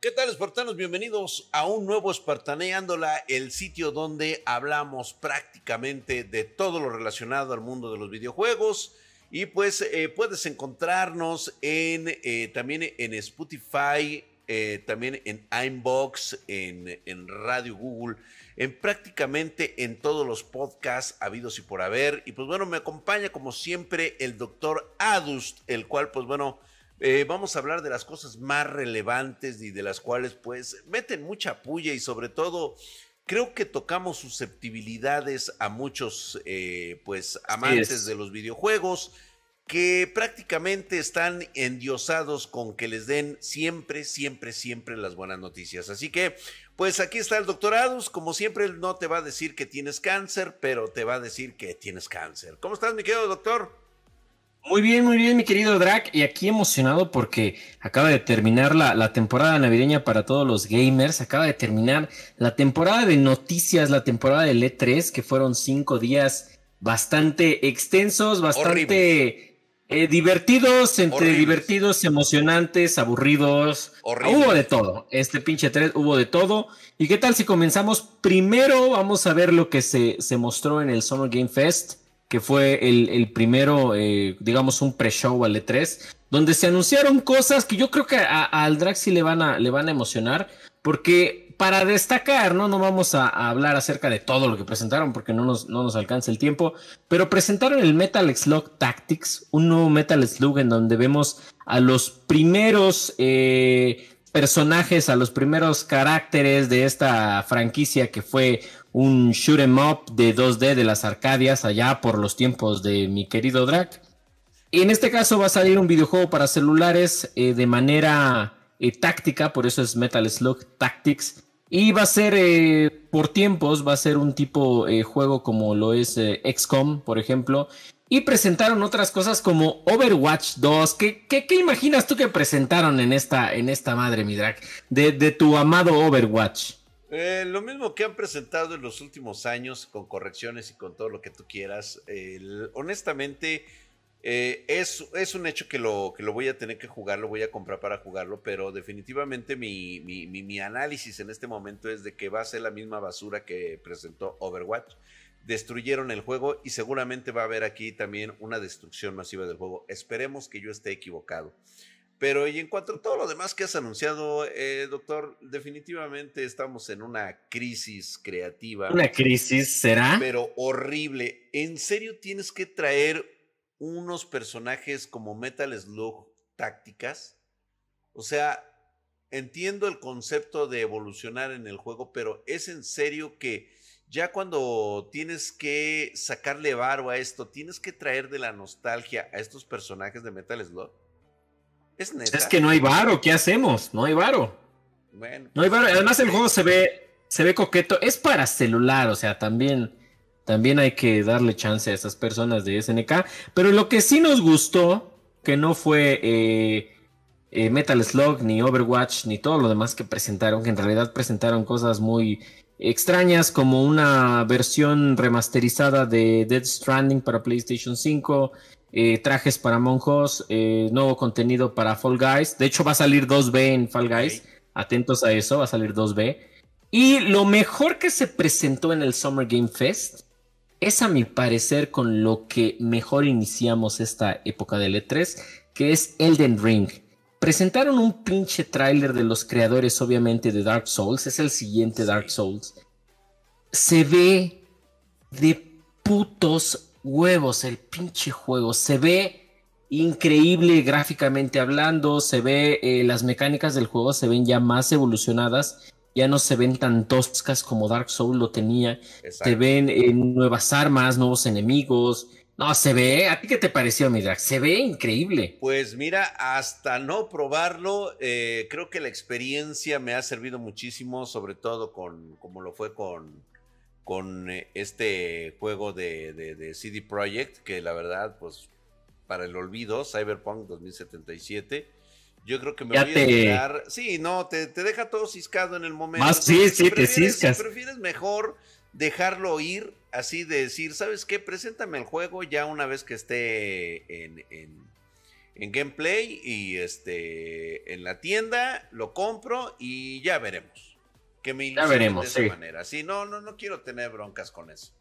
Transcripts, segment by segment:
¿Qué tal, espartanos? Bienvenidos a un nuevo Espartaneándola, el sitio donde hablamos prácticamente de todo lo relacionado al mundo de los videojuegos. Y pues eh, puedes encontrarnos en, eh, también en Spotify, eh, también en Inbox, en, en Radio Google, en prácticamente en todos los podcasts habidos y por haber. Y pues bueno, me acompaña como siempre el doctor Adust, el cual pues bueno eh, vamos a hablar de las cosas más relevantes y de las cuales pues meten mucha puya y sobre todo creo que tocamos susceptibilidades a muchos eh, pues amantes de los videojuegos que prácticamente están endiosados con que les den siempre, siempre, siempre las buenas noticias. Así que, pues aquí está el doctor Adus. Como siempre, él no te va a decir que tienes cáncer, pero te va a decir que tienes cáncer. ¿Cómo estás, mi querido doctor? Muy bien, muy bien, mi querido Drac. Y aquí emocionado porque acaba de terminar la, temporada navideña para todos los gamers. Acaba de terminar la temporada de noticias, la temporada del E3, que fueron cinco días bastante extensos, bastante eh, divertidos, entre divertidos, emocionantes, aburridos. Hubo de todo. Este pinche 3 hubo de todo. ¿Y qué tal si comenzamos? Primero vamos a ver lo que se, se mostró en el Summer Game Fest que fue el, primero, eh, digamos, un pre-show al E3, donde se anunciaron cosas que yo creo que a, Draxi le van a, le van a emocionar, porque para destacar, ¿no? No vamos a, hablar acerca de todo lo que presentaron, porque no nos, no nos alcanza el tiempo, pero presentaron el Metal Slug Tactics, un nuevo Metal Slug en donde vemos a los primeros... Eh, personajes, a los primeros caracteres de esta franquicia que fue un shoot 'em up de 2D de las Arcadias allá por los tiempos de mi querido Drac. En este caso va a salir un videojuego para celulares eh, de manera eh, táctica, por eso es Metal Slug Tactics. Y va a ser eh, por tiempos, va a ser un tipo juego como lo es XCOM, por ejemplo. Y presentaron otras cosas como Overwatch 2. ¿Qué, qué, imaginas tú que presentaron en esta, en esta madre, mi Drac? De, de tu amado Overwatch. Eh, lo mismo que han presentado en los últimos años, con correcciones y con todo lo que tú quieras. honestamente, eh, es, es, un hecho que lo, que lo voy a tener que jugar, lo voy a comprar para jugarlo, pero definitivamente mi, mi, mi, análisis en este momento es de que va a ser la misma basura que presentó Overwatch. Destruyeron el juego y seguramente va a haber aquí también una destrucción masiva del juego. Esperemos que yo esté equivocado. Pero y en cuanto a todo lo demás que has anunciado, eh, doctor, definitivamente estamos en una crisis creativa. Una crisis, ¿será? Pero horrible. ¿En serio tienes que traer unos personajes como Metal Slug tácticas? O sea, entiendo el concepto de evolucionar en el juego, pero es en serio que ya cuando tienes que sacarle varo a esto, tienes que traer de la nostalgia a estos personajes de Metal Slug. Es Es que no hay varo, ¿qué hacemos? No hay varo. Bueno. No hay varo. Además el juego se ve, se ve coqueto. Es para celular, o sea, también, también hay que darle chance a esas personas de SNK. Pero lo que sí nos gustó, que no fue eh, eh, Metal Slug, ni Overwatch, ni todo lo demás que presentaron, que en realidad presentaron cosas muy extrañas, como una versión remasterizada de Dead Stranding para PlayStation 5 eh, trajes para monjos, eh, nuevo contenido para Fall Guys. De hecho, va a salir 2B en Fall Guys. Atentos a eso, va a salir 2B. Y lo mejor que se presentó en el Summer Game Fest es a mi parecer con lo que mejor iniciamos esta época del E3, que es Elden Ring. Presentaron un pinche tráiler de los creadores, obviamente, de Dark Souls. Es el siguiente Dark Souls. Se ve de putos huevos el pinche juego. Se ve increíble gráficamente hablando, se ve eh, las mecánicas del juego se ven ya más evolucionadas, ya no se ven tan toscas como Dark Souls lo tenía, se ven eh, nuevas armas, nuevos enemigos. No, se ve, ¿a ti qué te pareció, Midrak? Se ve increíble. Pues mira, hasta no probarlo, eh, creo que la experiencia me ha servido muchísimo, sobre todo con, como lo fue con, con eh, este juego de, CD Projekt, que la verdad, pues, para el olvido, Cyberpunk 2077. Yo creo que me voy a quedar. Sí, no, te, deja todo ciscado en el momento. Más, sí, sí, te ciscas. prefieres mejor dejarlo ir, así de decir, ¿sabes qué? Preséntame el juego ya una vez que esté en, en gameplay y este en la tienda, lo compro y ya veremos. Que me ya veremos, de esa manera. Sí, no, no, no quiero tener broncas con eso.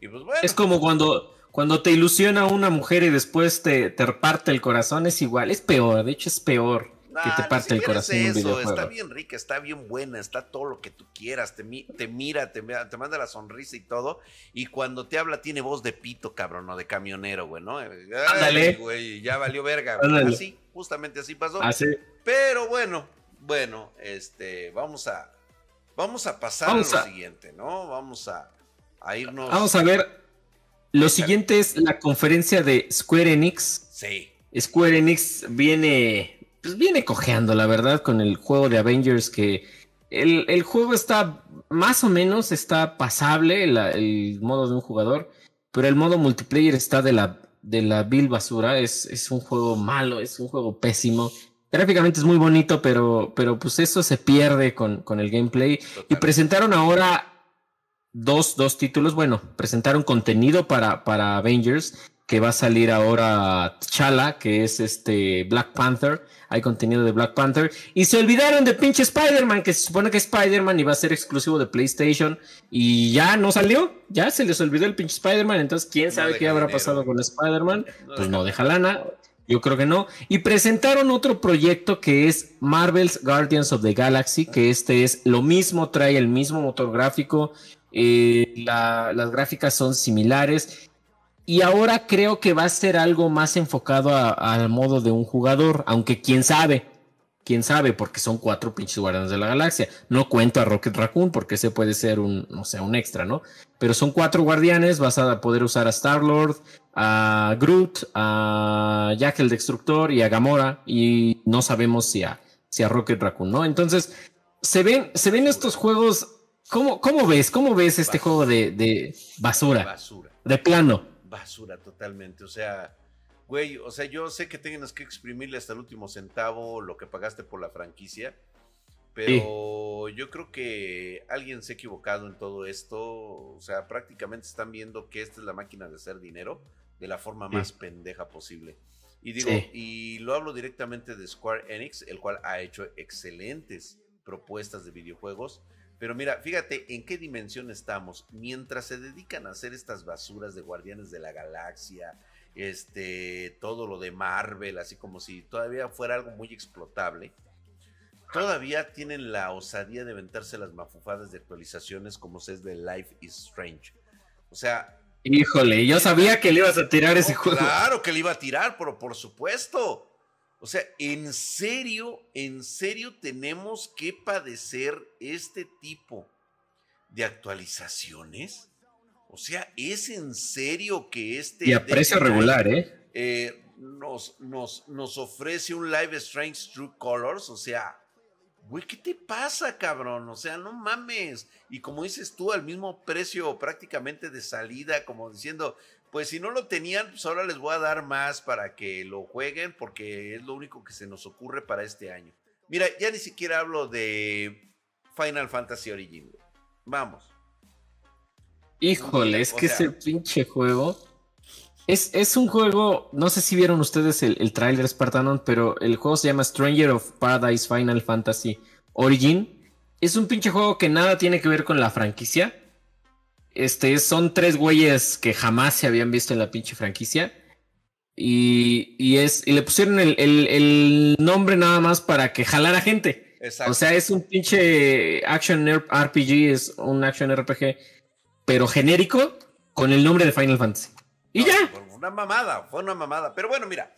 Y pues bueno. Es como cuando, cuando te ilusiona una mujer y después te, te parte el corazón, es igual, es peor, de hecho es peor que te parte el corazón. eso, está bien rica, está bien buena, está todo lo que tú quieras, te, te mira, te, te, manda la sonrisa y todo. Y cuando te habla tiene voz de pito, cabrón, o de camionero, güey, ¿no? Ándale. güey, ya valió verga. Así, justamente así pasó. Así. Pero bueno, bueno, este, vamos a, vamos a pasar a lo siguiente, ¿no? Vamos a, a irnos. Vamos a ver. Lo siguiente es la conferencia de Square Enix. Sí. Square Enix viene pues viene cojeando, la verdad, con el juego de Avengers que el, juego está más o menos, está pasable, el modo de un jugador, pero el modo multiplayer está de la, de la vil basura, es, es un juego malo, es un juego pésimo. Gráficamente es muy bonito, pero, pero pues eso se pierde con, con el gameplay. Y presentaron ahora dos, dos títulos, bueno, presentaron contenido para, para Avengers que va a salir ahora Chala, que es este Black Panther. Hay contenido de Black Panther. Y se olvidaron de pinche Spider-Man, que se supone que Spider-Man iba a ser exclusivo de PlayStation. Y ya no salió. Ya se les olvidó el pinche Spider-Man. Entonces, ¿quién sabe qué habrá pasado con Spider-Man? pues no deja lana. Yo creo que no. Y presentaron otro proyecto que es Marvel's Guardians of the Galaxy, que este es lo mismo, trae el mismo motor gráfico. Eh, las gráficas son similares y ahora creo que va a ser algo más enfocado al modo de un jugador, aunque quién sabe, quién sabe, porque son cuatro pinches guardianes de la galaxia. No cuento a Rocket Raccoon porque ese puede ser un, no sé, un extra, ¿no? Pero son cuatro guardianes, vas a poder usar a Star-Lord, a Groot, a Jack el Destructor y a Gamora, y no sabemos si a, si a Rocket Raccoon, ¿no? Entonces, se ven, se ven estos juegos. ¿Cómo, cómo ves? ¿Cómo ves este juego de, de basura? Basura. De plano basura totalmente. O sea, güey, o sea, yo sé que tienes que exprimirle hasta el último centavo lo que pagaste por la franquicia, pero yo creo que alguien se ha equivocado en todo esto. O sea, prácticamente están viendo que esta es la máquina de hacer dinero de la forma más pendeja posible. Y digo, y lo hablo directamente de Square Enix, el cual ha hecho excelentes propuestas de videojuegos pero mira, fíjate en qué dimensión estamos. Mientras se dedican a hacer estas basuras de Guardianes de la Galaxia, este, todo lo de Marvel, así como si todavía fuera algo muy explotable, todavía tienen la osadía de aventarse las mafufadas de actualizaciones como se es de Life is Strange. O sea... Híjole, yo sabía que le ibas a tirar ese juego. Claro que le iba a tirar, pero por supuesto. O sea, en serio, en serio tenemos que padecer este tipo de actualizaciones. O sea, es en serio que este... Y a precio regular, ¿eh? ¿eh? nos, nos, nos ofrece un Live Strange True Colors. O sea, güey, ¿qué te pasa, cabrón? O sea, no mames. Y como dices tú, al mismo precio prácticamente de salida, como diciendo, pues si no lo tenían, pues ahora les voy a dar más para que lo jueguen, porque es lo único que se nos ocurre para este año. Mira, ya ni siquiera hablo de Final Fantasy Origin. Vamos. Híjole, es que ese pinche juego. Es, es, un juego, no sé si vieron ustedes el, el tráiler Spartanon, pero el juego se llama Stranger of Paradise Final Fantasy Origin. Es un pinche juego que nada tiene que ver con la franquicia este, son tres güeyes que jamás se habían visto en la pinche franquicia. Y, y es, y le pusieron el, el, nombre nada más para que jalara gente. O sea, es un pinche action RPG, es un action RPG, pero genérico con el nombre de Final Fantasy. Y ya. Una mamada, fue una mamada. Pero bueno, mira,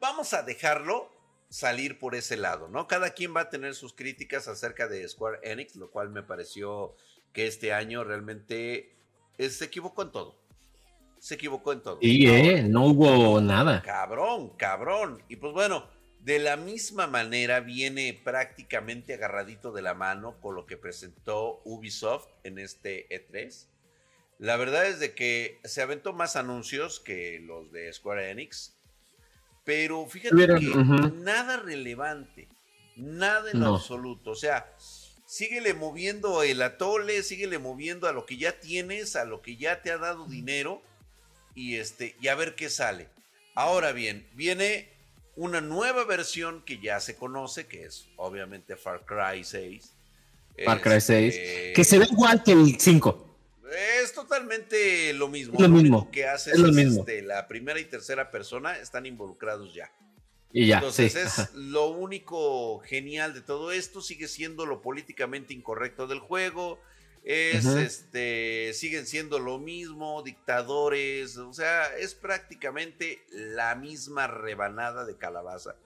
vamos a dejarlo salir por ese lado, ¿no? Cada quien va a tener sus críticas acerca de Square Enix, lo cual me pareció que este año realmente se equivocó en todo. Se equivocó en todo. Y eh, no hubo nada. Cabrón, cabrón. Y pues bueno, de la misma manera viene prácticamente agarradito de la mano con lo que presentó Ubisoft en este E3. La verdad es de que se aventó más anuncios que los de Square Enix. Pero fíjate que nada relevante. Nada en absoluto. O sea, síguele moviendo el atole, síguele moviendo a lo que ya tienes, a lo que ya te ha dado dinero y este y a ver qué sale. Ahora bien, viene una nueva versión que ya se conoce, que es obviamente Far Cry 6. Far Cry 6. Este, que se ve igual que el 5. Es totalmente lo mismo. lo, mismo. que hace es, lo mismo. Este, la primera y tercera persona están involucrados ya. Y ya. Entonces es lo único genial de todo esto. Sigue siendo lo políticamente incorrecto del juego. Es este. Siguen siendo lo mismo, dictadores. O sea, es prácticamente la misma rebanada de calabaza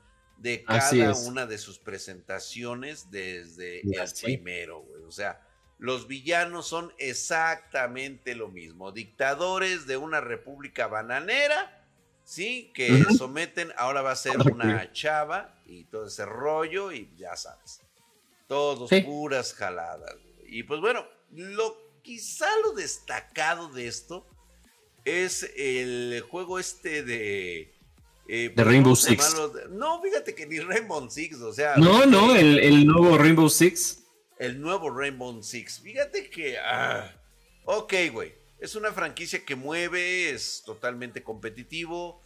de cada una de sus presentaciones desde el primero, güey. O sea, los villanos son exactamente lo mismo. Dictadores de una república bananera, ¿sí? Que someten, ahora va a ser una chava y todo ese rollo y ya sabes. Todos puras jaladas. Y pues bueno, lo quizá lo destacado de esto es el juego este de... Eh, de Rainbow Six. no, fíjate que ni Rainbow Six, o sea... No, no, el, el nuevo Rainbow Six el nuevo Rainbow Six. Fíjate que. Ah, ok, güey. Es una franquicia que mueve, es totalmente competitivo.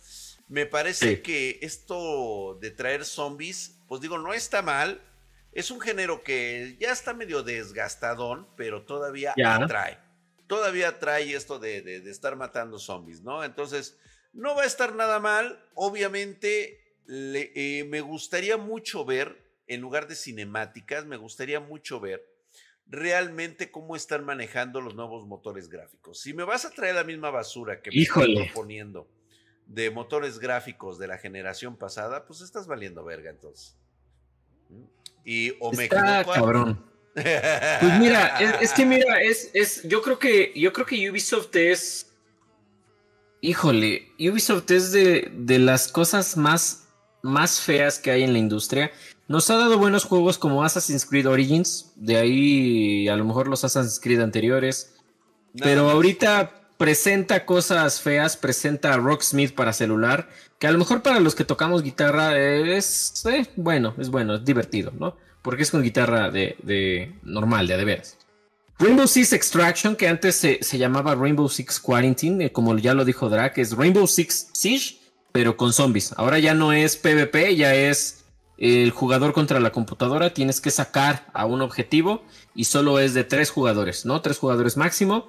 Me parece que esto de traer zombies, pues digo, no está mal. Es un género que ya está medio desgastadón, pero todavía atrae. Todavía atrae esto de, estar matando zombies, ¿no? Entonces, no va a estar nada mal. Obviamente, eh, me gustaría mucho ver en lugar de cinemáticas, me gustaría mucho ver realmente cómo están manejando los nuevos motores gráficos. Si me vas a traer la misma basura que me estoy proponiendo de motores gráficos de la generación pasada, pues estás valiendo verga entonces. Y o me Está cabrón. Pues mira, es, que mira, es, es, yo creo que, yo creo que Ubisoft es, híjole, Ubisoft es de, de las cosas más, más feas que hay en la industria. Nos ha dado buenos juegos como Assassin's Creed Origins, de ahí a lo mejor los Assassin's Creed anteriores. pero ahorita presenta cosas feas, presenta Rocksmith para celular, que a lo mejor para los que tocamos guitarra es eh, bueno, es bueno, es divertido, ¿no? Porque es con guitarra de, normal, de a de veras. Rainbow Six Extraction, que antes se, llamaba Rainbow Six Quarantine, eh, como ya lo dijo Drac, es Rainbow Six Siege, pero con zombies. Ahora ya no es PvP, ya es el jugador contra la computadora tienes que sacar a un objetivo y solo es de tres jugadores, ¿no? Tres jugadores máximo.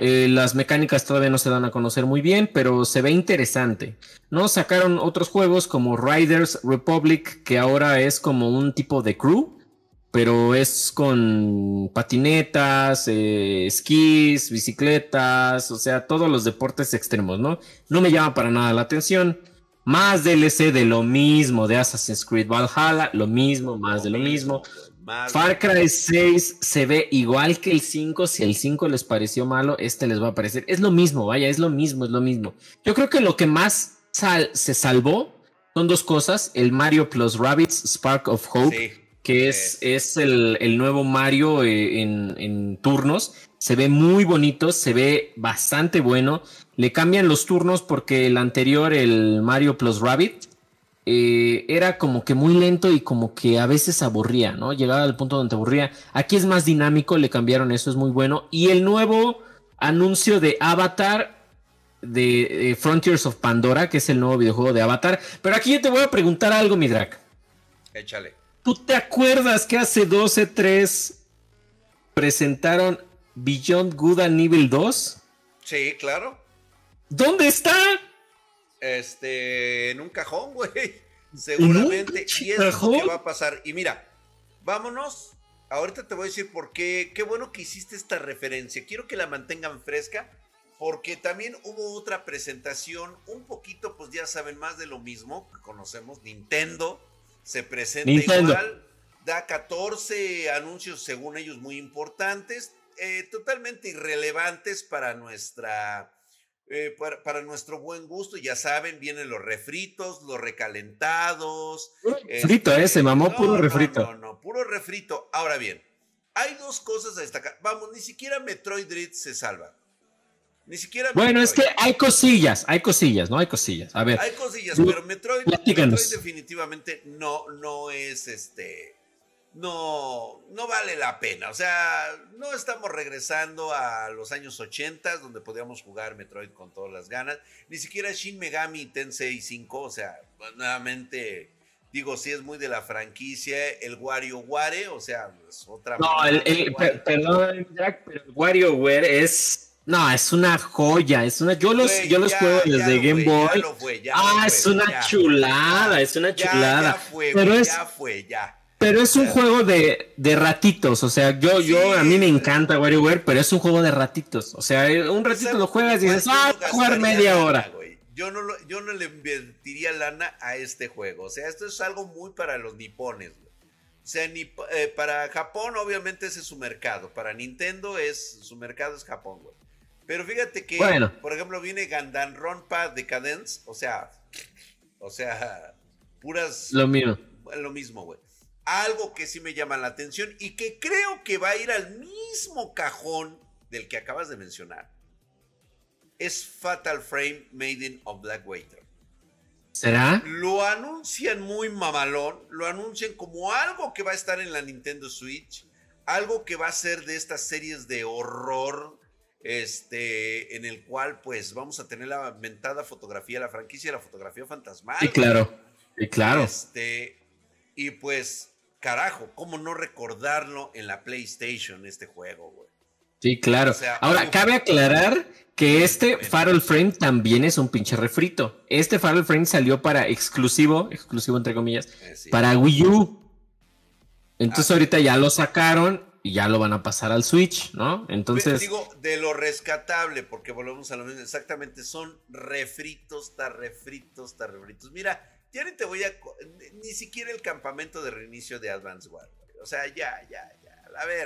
Eh, las mecánicas todavía no se dan a conocer muy bien, pero se ve interesante. ¿No? Sacaron otros juegos como Riders Republic, que ahora es como un tipo de crew, pero es con patinetas, eh, esquís, bicicletas, o sea, todos los deportes extremos, ¿no? No me llama para nada la atención. Más DLC de lo mismo de Assassin's Creed Valhalla, lo mismo, más de lo mismo. Far Cry 6 se ve igual que el 5. Si el 5 les pareció malo, este les va a parecer. Es lo mismo, vaya, es lo mismo, es lo mismo. Yo creo que lo que más se salvó son dos cosas: el Mario Plus Rabbits Spark of Hope, que es, es el, nuevo Mario eh, en, en turnos. Se ve muy bonito, se ve bastante bueno. Le cambian los turnos porque el anterior, el Mario Plus Rabbit, eh, era como que muy lento y como que a veces aburría, ¿no? Llegaba al punto donde aburría. Aquí es más dinámico, le cambiaron eso, es muy bueno. Y el nuevo anuncio de Avatar de, Frontiers of Pandora, que es el nuevo videojuego de Avatar. Pero aquí yo te voy a preguntar algo, mi drag. Échale. ¿Tú te acuerdas que hace 12, 3 presentaron Beyond Good and Evil 2? Sí, claro. ¿Dónde está? Este, en un cajón, güey. Seguramente. Y es lo que va a pasar. Y mira, vámonos. Ahorita te voy a decir por qué. Qué bueno que hiciste esta referencia. Quiero que la mantengan fresca. Porque también hubo otra presentación. Un poquito, pues ya saben, más de lo mismo que conocemos. Nintendo se presenta igual. Da 14 anuncios, según ellos, muy importantes. Eh, totalmente irrelevantes para nuestra eh, para, nuestro buen gusto, ya saben, vienen los refritos, los recalentados. Frito, ese, este, mamó puro refrito. No, no, puro refrito. Ahora bien, hay dos cosas a destacar. Vamos, ni siquiera Metroid Dread se salva. Ni siquiera. Bueno, es que hay cosillas, hay cosillas, ¿no? Hay cosillas. A ver. Hay cosillas, pero Metroid, Metroid definitivamente no, no es este. No, no vale la pena. O sea, no estamos regresando a los años 80 donde podíamos jugar Metroid con todas las ganas. Ni siquiera Shin Megami Tensei 5, o sea, pues, nuevamente digo, sí es muy de la franquicia, el WarioWare, o sea, es otra... No, el, perdón, Jack, pero el WarioWare es... No, es una joya, es una... Yo los, yo los juego desde Game Boy. ah, es una chulada, es una chulada. fue, pero es, ya fue, ya. Pero es un juego de, de, ratitos, o sea, yo, yo, a mí me encanta WarioWare, pero es un juego de ratitos. O sea, un ratito lo juegas y dices, ah, jugar media hora. Yo no, yo no le invertiría lana a este juego. O sea, esto es algo muy para los nipones. O sea, ni, eh, para Japón obviamente ese es su mercado. Para Nintendo es su mercado es Japón, güey. Pero fíjate que, por ejemplo, viene Gandanronpa Decadence. O sea, o sea, puras... Lo mismo. Lo mismo, güey. Algo que sí me llama la atención y que creo que va a ir al mismo cajón del que acabas de mencionar es Fatal Frame Maiden of Black Waiter. ¿Será? Lo anuncian muy mamalón, lo anuncian como algo que va a estar en la Nintendo Switch, algo que va a ser de estas series de horror, este, en el cual pues vamos a tener la mentada fotografía, la franquicia, la fotografía fantasmal. Y claro, y claro. Este, y pues, carajo, ¿cómo no recordarlo en la PlayStation, este juego, güey? Sí, claro. Ahora, cabe aclarar que este Farrell Frame también es un pinche refrito. Este Farrell Frame salió para exclusivo, exclusivo entre comillas, eh, para Wii U. Entonces ah. ahorita ya lo sacaron y ya lo van a pasar al Switch, ¿no? Entonces. digo, de lo rescatable, porque volvemos a lo mismo, exactamente, son refritos, está refritos, está refritos. Mira, ya ni te voy a. Ni siquiera el campamento de reinicio de Advance War. O sea, ya, ya, ya.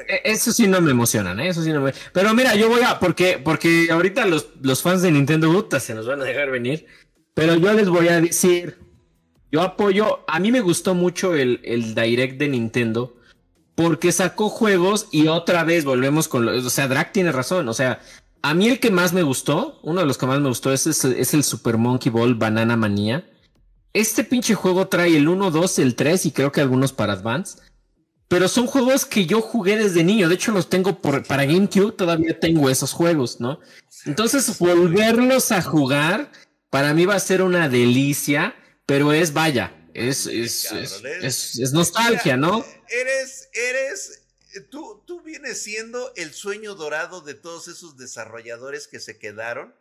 E, eso sí no me emocionan, ¿eh? Eso sí no me... Pero mira, yo voy a... Porque, porque ahorita los, los fans de Nintendo Buta se nos van a dejar venir. Pero yo les voy a decir... Yo apoyo... A mí me gustó mucho el, el Direct de Nintendo. Porque sacó juegos y otra vez volvemos con... Lo, o sea, Drac tiene razón. O sea, a mí el que más me gustó, uno de los que más me gustó es, es, es el Super Monkey Ball Banana Manía. Este pinche juego trae el 1, 2, el 3 y creo que algunos para Advance. Pero son juegos que yo jugué desde niño. De hecho, los tengo por, para GameCube. Todavía tengo esos juegos, ¿no? Entonces, volverlos a jugar para mí va a ser una delicia. Pero es, vaya, es, es, es, nostalgia, ¿no? Eres, eres, tú, tú vienes siendo el sueño dorado de todos esos desarrolladores que se quedaron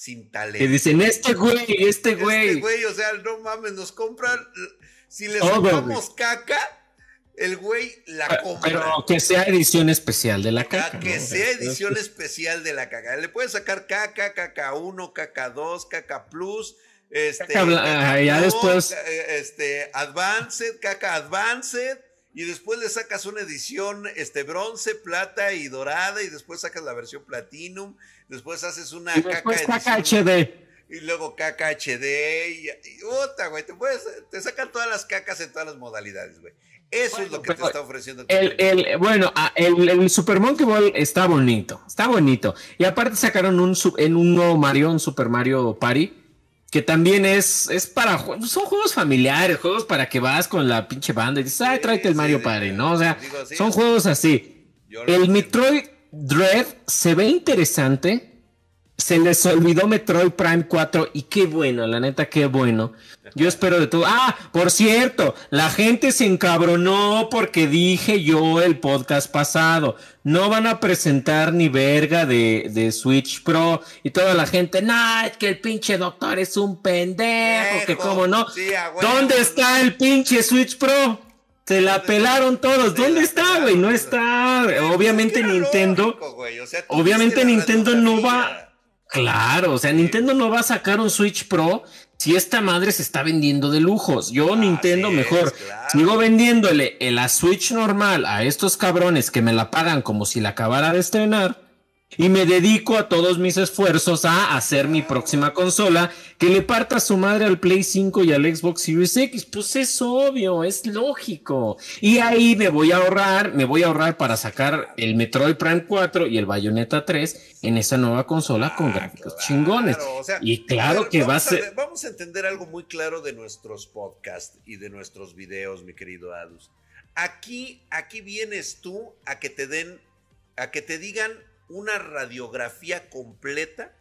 sin talento. Que dicen, este güey, este güey. Este güey, o sea, no mames, nos compran. Si les compramos caca el güey la compra. Pero que sea edición especial de la caca. Que sea edición especial de la caca. Le puedes sacar caca, caca 1, caca 2, caca plus. Este, ya después. Eh, este, Advanced, caca Advanced. Y después le sacas una edición este, bronce, plata y dorada. Y después sacas la versión platinum. Después haces una caca, HD. Y luego caca HD. Y, puta, güey. Te, puedes, te sacan todas las cacas en todas las modalidades, güey. Eso es lo que te está ofreciendo. El, el, bueno, ah, el, el, Super Monkey Ball está bonito, está bonito. Y aparte sacaron un, en un nuevo Mario, un Super Mario Party, que también es, es para, son juegos familiares, juegos para que vas con la pinche banda y dices, ay, tráete el Mario Party, ¿no? O sea, son juegos así. El Metroid Dread se ve interesante. Se les olvidó Metroid Prime 4 y qué bueno, la neta, qué bueno. Yo espero de todo. Ah, por cierto, la gente se encabronó porque dije yo el podcast pasado. No van a presentar ni verga de, Switch Pro. Y toda la gente, no, es que el pinche doctor es un pendejo, que cómo no. ¿Dónde está el pinche Switch Pro? Se la pelaron todos. ¿Dónde está, güey? No está. Obviamente Nintendo. obviamente Nintendo no va. Claro, o sea, Nintendo no va a sacar un Switch Pro si esta madre se está vendiendo de lujos. Yo Nintendo mejor sigo vendiéndole la Switch normal a estos cabrones que me la pagan como si la acabara de estrenar y me dedico a todos mis esfuerzos a hacer mi próxima consola que le parta su madre al Play 5 y al Xbox Series X. Pues es obvio, es lógico. Y ahí me voy a ahorrar, me voy a ahorrar para sacar el Metroid Prime 4 y el Bayonetta 3 en esa nueva consola con ah, gráficos chingones. y claro que va a ser... vamos a entender algo muy claro de nuestros podcasts y de nuestros videos, mi querido Adus. Aquí, aquí vienes tú a que te den, a que te digan una radiografía completa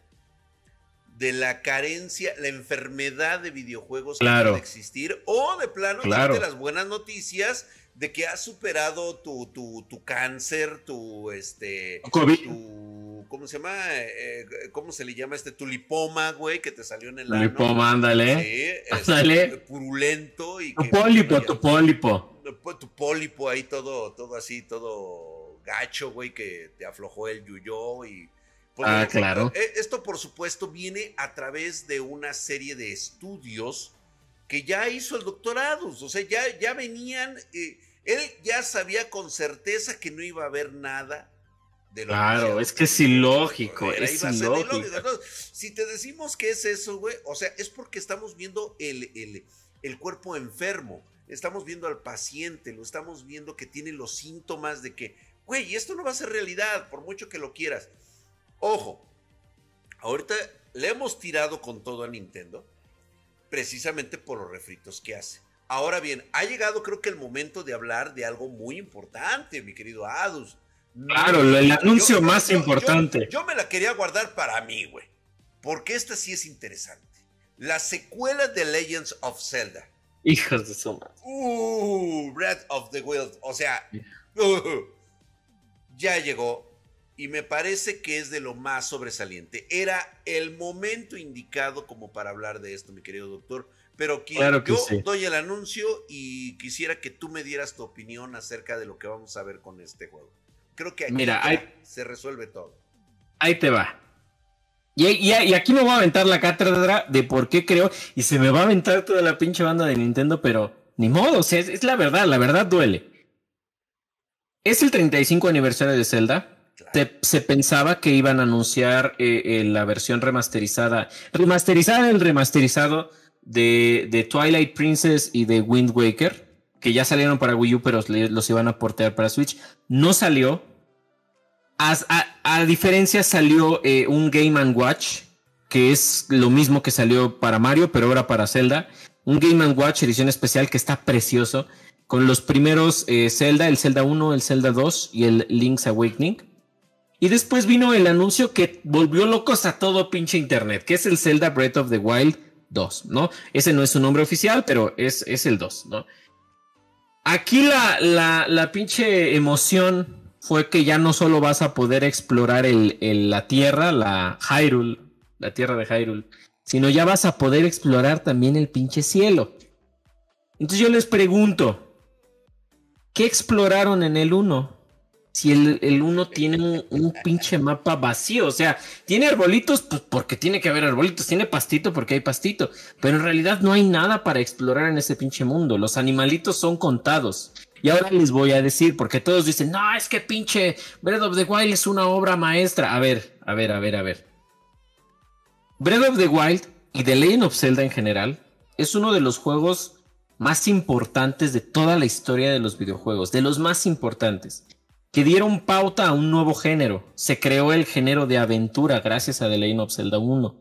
de la carencia, la enfermedad de videojuegos claro. que puede existir, o de plano Claro. darte las buenas noticias de que has superado tu, tu, tu cáncer, tu este COVID. tu ¿cómo se llama? Eh, ¿Cómo se le llama este? Tu lipoma, güey, que te salió en el ano. Lipoma, ándale. Sí, este, Ándale. purulento y Tu que- pólipo, tu pólipo. tu pólipo ahí todo, todo así, todo gacho, güey, que te aflojó el yuyo y... pues, Ah, bueno, claro. eh, Esto, por supuesto, viene a través de una serie de estudios que ya hizo el doctorado. O sea, ya, ya venían... eh, él ya sabía con certeza que no iba a haber nada de lo Claro, que- es que es ilógico, Era- es ilógico. ilógico. Si te decimos que es eso, güey, o sea, es porque estamos viendo el, el- el cuerpo enfermo, estamos viendo al paciente, lo estamos viendo que tiene los síntomas de que, güey, esto no va a ser realidad, por mucho que lo quieras. Ojo, ahorita le hemos tirado con todo a Nintendo, precisamente por los refritos que hace. Ahora bien, ha llegado creo que el momento de hablar de algo muy importante, mi querido Adus. Claro, el anuncio más importante. Yo, me la quería guardar para mí, güey. Porque esta sí es interesante. La secuela de Legends of Zelda. Hijos de su madre. Uh, Breath of the Wild. O sea, uh, ya llegó. Y me parece que es de lo más sobresaliente. Era el momento indicado como para hablar de esto, mi querido doctor. Pero Claro que yo sí. doy el anuncio y quisiera que tú me dieras tu opinión acerca de lo que vamos a ver con este juego. Creo que aquí Mira, se resuelve todo. Ahí te va. Y, y- y aquí me voy a aventar la cátedra de por qué creo. Y se me va a aventar toda la pinche banda de Nintendo, pero ni modo, o sea, es, es la verdad, la verdad duele. Es el 35 aniversario de Zelda. Claro. Se, se pensaba que iban a anunciar eh, eh, la versión remasterizada, remasterizada el remasterizado de, de Twilight Princess y de Wind Waker, que ya salieron para Wii U, pero los iban a portear para Switch. No salió. A diferencia salió eh, un Game ⁇ Watch, que es lo mismo que salió para Mario, pero ahora para Zelda. Un Game ⁇ Watch edición especial que está precioso, con los primeros eh, Zelda, el Zelda 1, el Zelda 2 y el Link's Awakening. Y después vino el anuncio que volvió locos a todo pinche internet, que es el Zelda Breath of the Wild 2, ¿no? Ese no es su nombre oficial, pero es, es el 2, ¿no? Aquí la, la, la pinche emoción fue que ya no solo vas a poder explorar el, el- la tierra, la Hyrule, la tierra de Hyrule, sino ya vas a poder explorar también el pinche cielo. Entonces yo les pregunto, ¿qué exploraron en el 1? Si el, el 1 tiene un, un pinche mapa vacío, o sea, tiene arbolitos, pues porque tiene que haber arbolitos, tiene pastito porque hay pastito, pero en realidad no hay nada para explorar en ese pinche mundo, los animalitos son contados. Y ahora les voy a decir, porque todos dicen, no, es que pinche Breath of the Wild es una obra maestra. A ver, a ver, a ver, a ver. Breath of the Wild y The Legend of Zelda en general es uno de los juegos más importantes de toda la historia de los videojuegos, de los más importantes, que dieron pauta a un nuevo género. Se creó el género de aventura gracias a The Legend of Zelda 1.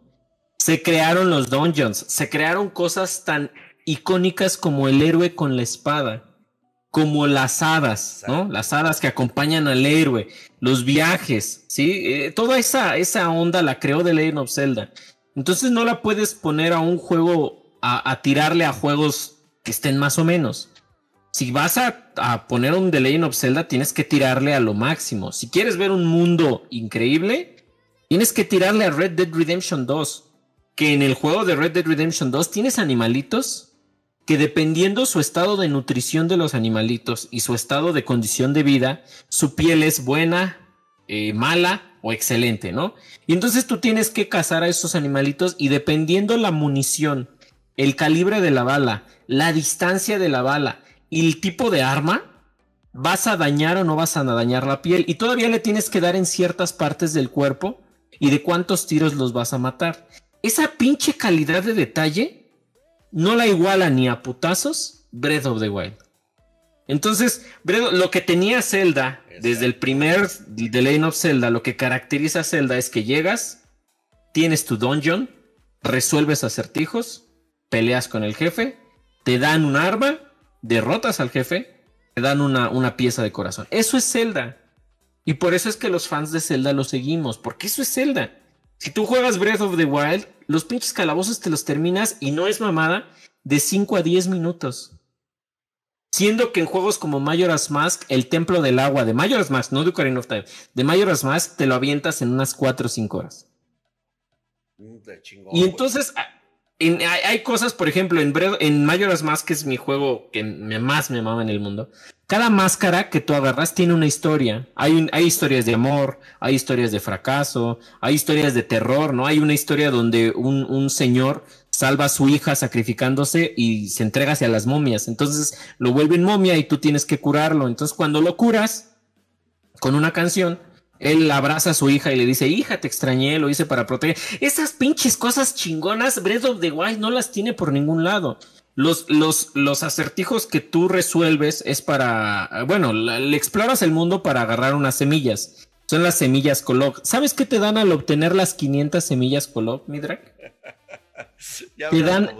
Se crearon los dungeons, se crearon cosas tan icónicas como el héroe con la espada, como las hadas, ¿no? Las hadas que acompañan al héroe, los viajes, ¿sí? Eh, toda esa, esa onda la creó The Legend of Zelda. Entonces no la puedes poner a un juego, a, a tirarle a juegos que estén más o menos. Si vas a, a poner un The Legend of Zelda, tienes que tirarle a lo máximo. Si quieres ver un mundo increíble, tienes que tirarle a Red Dead Redemption 2. Que en el juego de Red Dead Redemption 2 tienes animalitos que dependiendo su estado de nutrición de los animalitos y su estado de condición de vida, su piel es buena, eh, mala o excelente, ¿no? Y entonces tú tienes que cazar a esos animalitos y dependiendo la munición, el calibre de la bala, la distancia de la bala y el tipo de arma, vas a dañar o no vas a dañar la piel y todavía le tienes que dar en ciertas partes del cuerpo y de cuántos tiros los vas a matar. Esa pinche calidad de detalle no la iguala ni a putazos Breath of the Wild. Entonces, lo que tenía Zelda desde el primer The Legend of Zelda, lo que caracteriza a Zelda es que llegas, tienes tu dungeon, resuelves acertijos, peleas con el jefe, te dan un arma, derrotas al jefe, te dan una, una pieza de corazón. Eso es Zelda. Y por eso es que los fans de Zelda lo seguimos, porque eso es Zelda. Si tú juegas Breath of the Wild, los pinches calabozos te los terminas y no es mamada de 5 a 10 minutos. Siendo que en juegos como Majora's Mask, el templo del agua de Majora's Mask, no de Ocarina of Time, de Majora's Mask te lo avientas en unas 4 o 5 horas. Mm, y entonces hay, cosas, por ejemplo, en, en Majora's Mask, que es mi juego que más me mama en el mundo, cada máscara que tú agarras tiene una historia. Hay, historias de amor, hay historias de fracaso, hay historias de terror, ¿no? Hay una historia donde un, un señor salva a su hija sacrificándose y se entrega hacia las momias. Entonces lo vuelven momia y tú tienes que curarlo. Entonces cuando lo curas con una canción, él abraza a su hija y le dice, hija, te extrañé, lo hice para proteger. Esas pinches cosas chingonas, Breath of the Wild no las tiene por ningún lado. Los, los, los acertijos que tú resuelves es para, bueno, le exploras el mundo para agarrar unas semillas. Son las semillas Colog. ¿Sabes qué te dan al obtener las 500 semillas Colog, Midrak? te dan,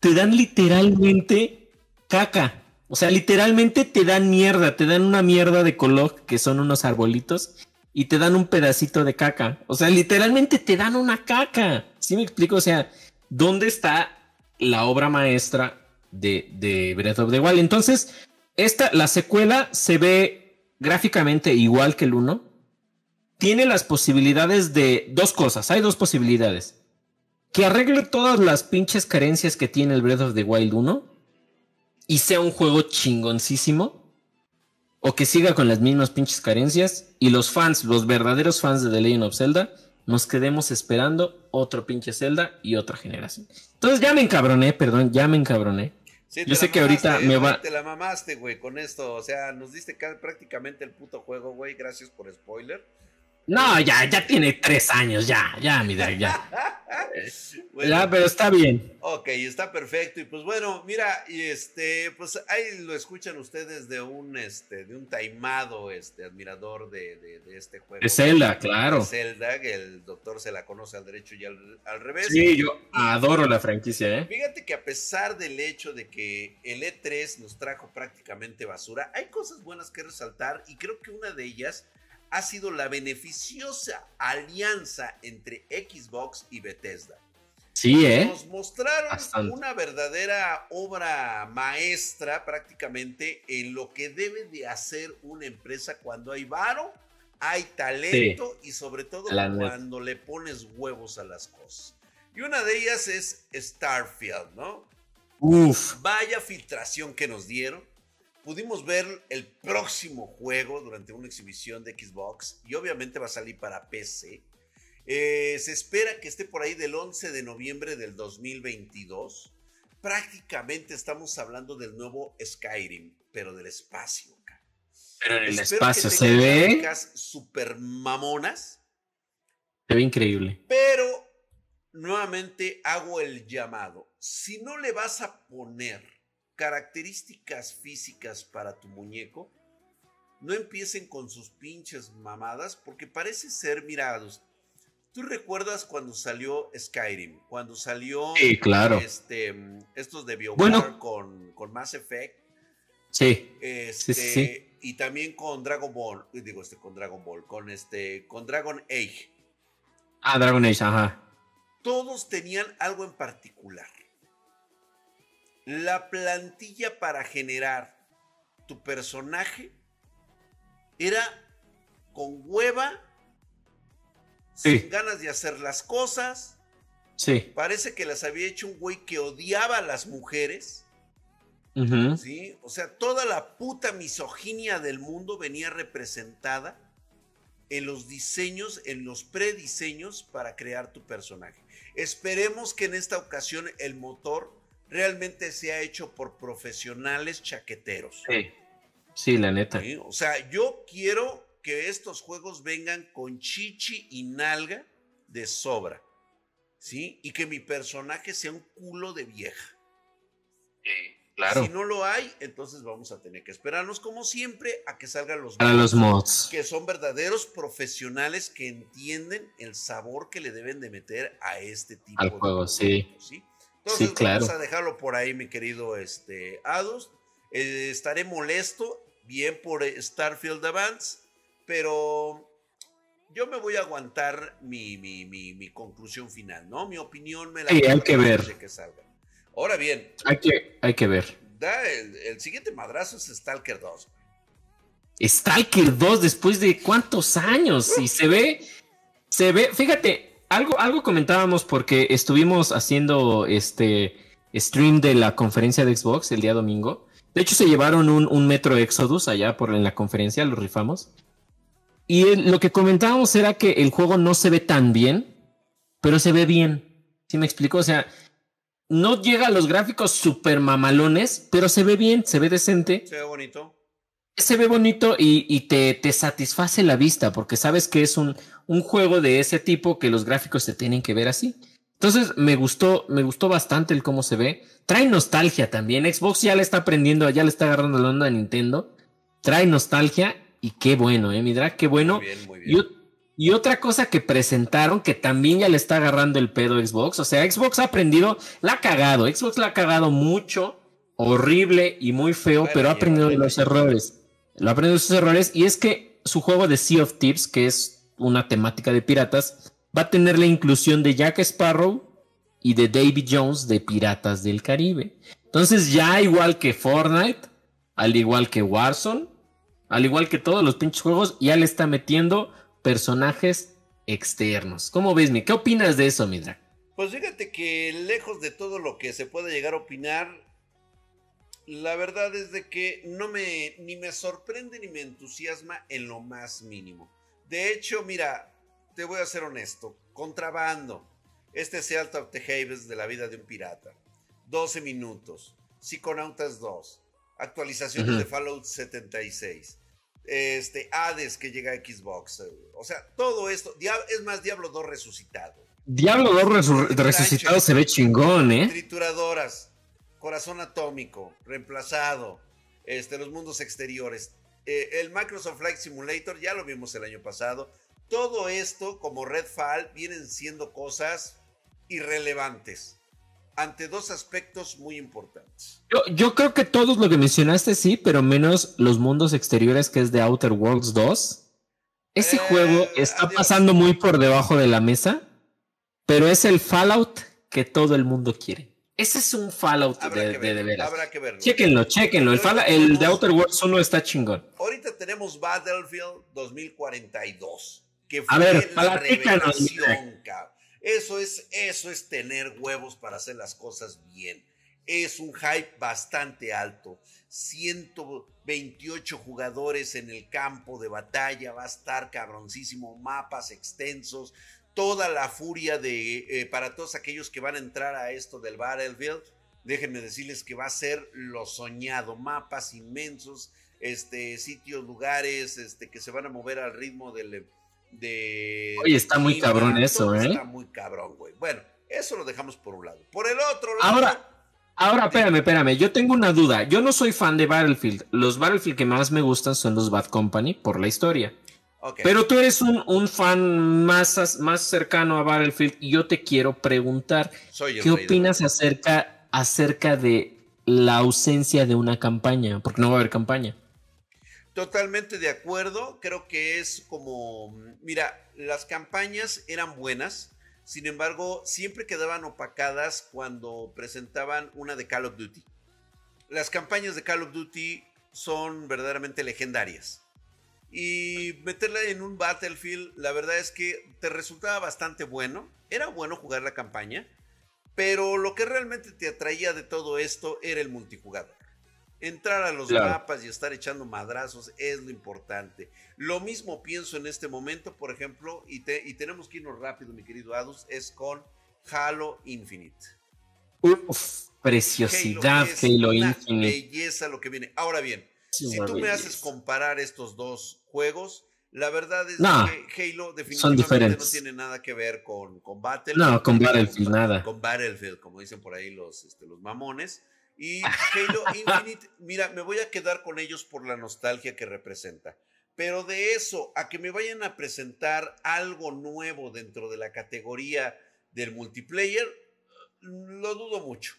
te dan literalmente caca. O sea, literalmente te dan mierda, te dan una mierda de color, que son unos arbolitos, y te dan un pedacito de caca. O sea, literalmente te dan una caca. ¿Sí me explico? O sea, ¿dónde está la obra maestra de, de Breath of the Wild? Entonces, esta, la secuela se ve gráficamente igual que el 1. Tiene las posibilidades de dos cosas. Hay dos posibilidades. Que arregle todas las pinches carencias que tiene el Breath of the Wild 1 y sea un juego chingoncísimo o que siga con las mismas pinches carencias y los fans, los verdaderos fans de The Legend of Zelda, nos quedemos esperando otro pinche Zelda y otra generación. Entonces ya me encabroné, perdón, ya me encabroné. Yo sé que ahorita me va. Te la mamaste, güey, con esto. O sea, nos diste prácticamente el puto juego, güey. Gracias por spoiler. No, ya, ya tiene tres años, ya, ya, mira, ya. ya, pero está bien. Ok, está perfecto. Y pues bueno, mira, y este, pues ahí lo escuchan ustedes de un, este, de un taimado, este, admirador de, este juego. De Zelda, claro. De Zelda, que el doctor se la conoce al derecho y al, revés. Sí, yo adoro la franquicia, ¿eh? Fíjate que a pesar del hecho de que el E3 nos trajo prácticamente basura, hay cosas buenas que resaltar y creo que una de ellas ha sido la beneficiosa alianza entre Xbox y Bethesda. Sí, ¿eh? Nos mostraron una verdadera obra maestra prácticamente en lo que debe de hacer una empresa cuando hay varo, hay talento y sobre todo cuando le pones huevos a las cosas. Y una de ellas es Starfield, ¿no? Uf. Vaya filtración que nos dieron pudimos ver el próximo juego durante una exhibición de Xbox y obviamente va a salir para PC. Eh, se espera que esté por ahí del 11 de noviembre del 2022. Prácticamente estamos hablando del nuevo Skyrim, pero del espacio. Pero en el espacio se ve. Super mamonas. Se ve increíble. Pero nuevamente hago el llamado. Si no le vas a poner características físicas para tu muñeco, no empiecen con sus pinches mamadas, porque parece ser mirados. ¿Tú recuerdas cuando salió Skyrim? Cuando salió claro. este, estos de BioWare con, con Mass Effect. Sí. Este, Y también con Dragon Ball. Digo, este, con Dragon Ball. Con este. Con Dragon Age. Ah, Dragon Age, ajá. Todos tenían algo en particular. La plantilla para generar tu personaje era con hueva, sin ganas de hacer las cosas. Sí. Parece que las había hecho un güey que odiaba a las mujeres. ¿Sí? O sea, toda la puta misoginia del mundo venía representada en los diseños, en los prediseños para crear tu personaje. Esperemos que en esta ocasión el motor realmente se ha hecho por profesionales chaqueteros. Sí, sí, la neta. O sea, yo quiero que estos juegos vengan con chichi y nalga de sobra. ¿Sí? Y que mi personaje sea un culo de vieja. Sí, claro. Si no lo hay, entonces vamos a tener que esperarnos, como siempre, a que salgan los mods. los mods. Que son verdaderos profesionales que entienden el sabor que le deben de meter a este tipo Al juego, sí. ¿sí? Entonces vamos a dejarlo por ahí, mi querido este, Adus. Eh, estaré molesto, bien por Starfield Advance, pero yo me voy a aguantar mi, mi, mi, conclusión final, ¿no? Mi opinión me la sí, hay que ver. Que salga. Ahora bien. Hay que, hay que ver. el, siguiente madrazo es Stalker 2. Stalker 2 después de cuántos años y se ve, se ve, fíjate, algo, algo comentábamos porque estuvimos haciendo este stream de la conferencia de Xbox el día domingo. De hecho, se llevaron un, un Metro Exodus allá por en la conferencia, lo rifamos. Y lo que comentábamos era que el juego no se ve tan bien, pero se ve bien. ¿Sí me explico? O sea, no llega a los gráficos super mamalones, pero se ve bien, se ve decente. Se ve bonito. Se ve bonito y, te, te, satisface la vista, porque sabes que es un, un juego de ese tipo que los gráficos se tienen que ver así. Entonces me gustó, me gustó bastante el cómo se ve. Trae nostalgia también. Xbox ya le está aprendiendo, ya le está agarrando la onda a Nintendo. Trae nostalgia y qué bueno, ¿eh, Midra? Qué bueno. Muy bien, muy bien. Y, otra cosa que presentaron que también ya le está agarrando el pedo Xbox. O sea, Xbox ha aprendido, la ha cagado. Xbox la ha cagado mucho, horrible y muy feo, pero ha aprendido de los errores. Lo ha aprendido de sus errores. Y es que su juego de Sea of Tips, que es una temática de piratas, va a tener la inclusión de Jack Sparrow y de David Jones de Piratas del Caribe. Entonces, ya igual que Fortnite, al igual que Warzone, al igual que todos los pinches juegos, ya le está metiendo personajes externos. ¿Cómo ves, mi? ¿Qué opinas de eso, Midra? Pues fíjate que lejos de todo lo que se puede llegar a opinar, la verdad es de que no me ni me sorprende ni me entusiasma en lo más mínimo. De hecho, mira, te voy a ser honesto, contrabando. Este es Out of the Havens de la vida de un pirata. 12 minutos. Psiconautas 2. Actualizaciones de Fallout 76 este, Hades que llega a Xbox. O sea, todo esto. Es más, Diablo 2 resucitado. Diablo 2 resucitado se ve chingón, ¿eh? Trituradoras, corazón atómico, reemplazado, este, los mundos exteriores. Eh, el Microsoft Flight Simulator, ya lo vimos el año pasado. Todo esto, como Redfall, vienen siendo cosas irrelevantes ante dos aspectos muy importantes. Yo, creo que todos lo que mencionaste sí, pero menos los mundos exteriores que es de Outer Worlds 2. Ese eh, juego está pasando muy por debajo de la mesa, pero es el Fallout que todo el mundo quiere. Ese es un Fallout de, de, veras. Habrá que verlo. Chéquenlo, chéquenlo. El, el de Outer Worlds 1 está chingón. Ahorita tenemos Battlefield 2042. Que fue A ver, la revelación, cabrón. Eso es, eso es tener huevos para hacer las cosas bien. Es un hype bastante alto. 128 jugadores en el campo de batalla. Va a estar cabroncísimo. Mapas extensos. Toda la furia de eh, para todos aquellos que van a entrar a esto del Battlefield. Déjenme decirles que va a ser lo soñado. Mapas inmensos. Este, sitios, lugares, este, que se van a mover al ritmo del, de... Oye, está muy cabrón eso, ¿eh? Está muy cabrón, güey. Bueno, eso lo dejamos por un lado. Por el otro lado... Ahora... Ahora, espérame, espérame, yo tengo una duda. Yo no soy fan de Battlefield. Los Battlefield que más me gustan son los Bad Company por la historia. Pero tú eres un, fan más, más cercano a Battlefield y yo te quiero preguntar, ¿qué opinas acerca, acerca de la ausencia de una campaña? Porque no va a haber campaña. Totalmente de acuerdo, creo que es como, mira, las campañas eran buenas, sin embargo, siempre quedaban opacadas cuando presentaban una de Call of Duty. Las campañas de Call of Duty son verdaderamente legendarias. Y meterla en un Battlefield, la verdad es que te resultaba bastante bueno. Era bueno jugar la campaña, pero lo que realmente te atraía de todo esto era el multijugador. Entrar a los mapas y estar echando madrazos es lo importante. Lo mismo pienso en este momento, por ejemplo, y, y tenemos que irnos rápido, mi querido Adus, es con Halo Infinite. Uf, preciosidad Halo, Infinite. Belleza lo que viene. Ahora bien, si tú me haces comparar estos dos juegos, la verdad es que Halo definitivamente no tiene nada que ver con, con Battlefield. No, con Battlefield nada. Con Battlefield, como dicen por ahí los, este, los mamones. Y Halo Infinite, mira, me voy a quedar con ellos por la nostalgia que representa. Pero de eso a que me vayan a presentar algo nuevo dentro de la categoría del multiplayer, lo dudo mucho.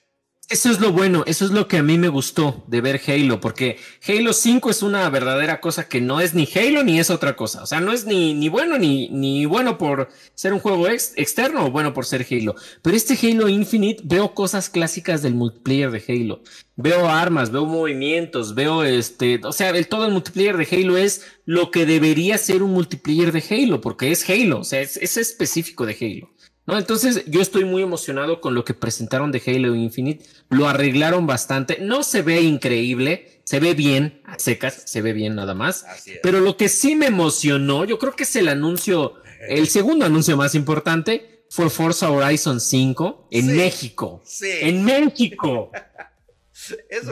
Eso es lo bueno, eso es lo que a mí me gustó de ver Halo, porque Halo 5 es una verdadera cosa que no es ni Halo ni es otra cosa. O sea, no es ni, ni bueno ni, ni bueno por ser un juego externo o bueno por ser Halo. Pero este Halo Infinite veo cosas clásicas del multiplayer de Halo. Veo armas, veo movimientos, veo este, o sea, el, todo el multiplayer de Halo es lo que debería ser un multiplayer de Halo, porque es Halo, o sea, es específico de Halo. ¿No? Entonces yo estoy muy emocionado con lo que presentaron de Halo Infinite. Lo arreglaron bastante. No se ve increíble, se ve bien, a secas, se ve bien nada más. Pero lo que sí me emocionó, yo creo que es el anuncio, el segundo anuncio más importante, fue Forza Horizon 5 en México. En México.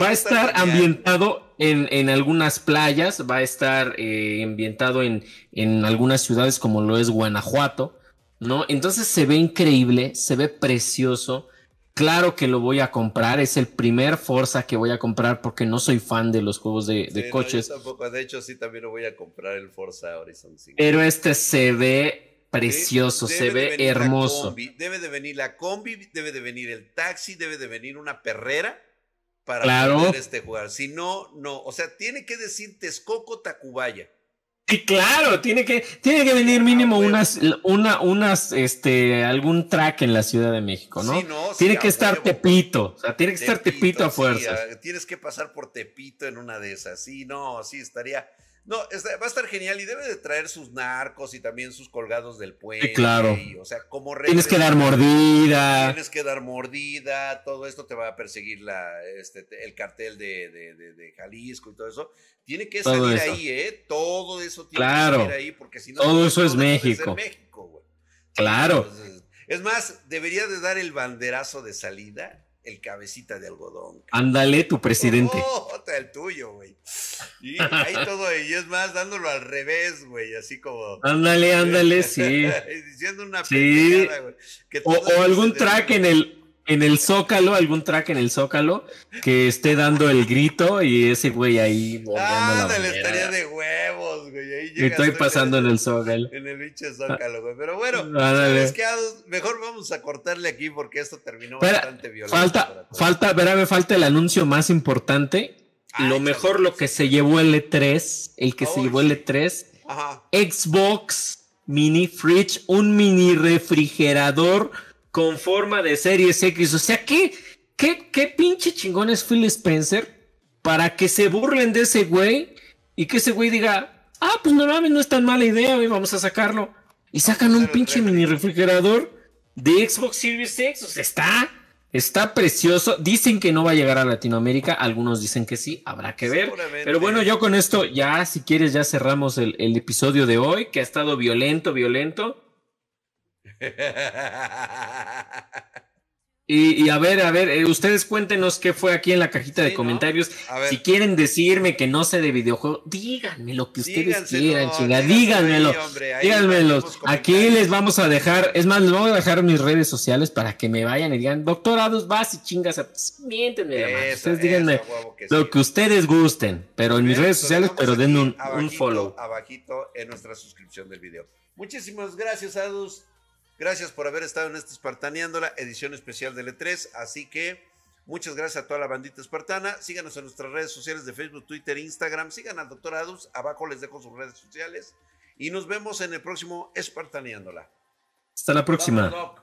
va a estar ambientado en, en, algunas playas, va a estar eh, ambientado en, en algunas ciudades como lo es Guanajuato. ¿No? Entonces se ve increíble, se ve precioso. Claro que lo voy a comprar, es el primer Forza que voy a comprar porque no soy fan de los juegos de, coches. tampoco, de hecho sí también lo voy a comprar el Forza Horizon 5. Pero este se ve precioso, se ve hermoso. debe de venir la combi, debe de venir el taxi, debe de venir una perrera para poder este jugar. Si no, no, o sea, tiene que decir Texcoco Tacubaya. Sí, claro, tiene que, tiene que venir mínimo ah, unas, una, unas, este, algún track en la Ciudad de México, ¿no? tiene que estar Tepito, o sea, tiene que estar Tepito a fuerza. Tienes que pasar por Tepito en una de esas, sí, no, sí, estaría, no, va a estar genial y debe de traer sus narcos y también sus colgados del puente. claro. o sea, como Tienes que dar mordida. Tienes que dar mordida, todo esto te va a perseguir la, este, el cartel de, de, de, Jalisco y todo eso. Tiene que salir ahí, ¿eh? Todo eso tiene que salir ahí porque si no... Todo eso es México. México claro. es más, debería de dar el banderazo de salida el cabecita de algodón. Ándale, tu presidente. Oh, el tuyo, güey. Y ahí todo, y es más, dándolo al revés, güey, así como. Ándale, ándale, sí. Diciendo una sí. güey. O, algún track en el, en el zócalo, algún track en el zócalo que esté dando el grito y ese güey ahí. Ándale, estaría de huevos, güey. Ahí Estoy pasando en el, zócalo. En el pinche zócalo, güey. Pero bueno, ¿sabes qué? mejor vamos a cortarle aquí porque esto terminó bastante violento. Falta, falta, verá, me falta el anuncio más importante. Ah, lo mejor, lo que se llevó el E3, el que se llevó el E3, Ajá. Xbox Mini Fridge, un mini refrigerador con forma de Series X. O sea, ¿qué, qué, qué pinche chingón es Phil Spencer para que se burlen de ese güey y que ese güey diga, ah, pues no mames, no es tan mala idea, vamos a sacarlo. Y sacan un pinche mini refrigerador de Xbox Series X. O sea, está, está precioso. Dicen que no va a llegar a Latinoamérica. Algunos dicen que sí, habrá que ver. Pero bueno, yo con esto ya, si quieres, ya cerramos el, el episodio de hoy, que ha estado violento, violento. Y, a ver, a ver, eh, ustedes cuéntenos qué fue aquí en la cajita de comentarios. Si quieren decirme que no sé de videojuegos, díganme lo que ustedes quieran, chinga, díganmelo. díganmelo. Aquí les vamos a dejar, es más, les vamos a dejar mis redes sociales para que me vayan y digan, doctorados, vas y chingas, miéntenme. ustedes díganme lo que ustedes gusten, pero en mis redes sociales, pero den un, un follow. Abajito en nuestra suscripción del video. Muchísimas gracias, Adus. Gracias por haber estado en esta Espartaneándola, edición especial de E3. Así que muchas gracias a toda la bandita espartana. Síganos en nuestras redes sociales de Facebook, Twitter, Instagram. Sigan al doctor Adus. Abajo les dejo sus redes sociales. Y nos vemos en el próximo Espartaneándola. Hasta la próxima.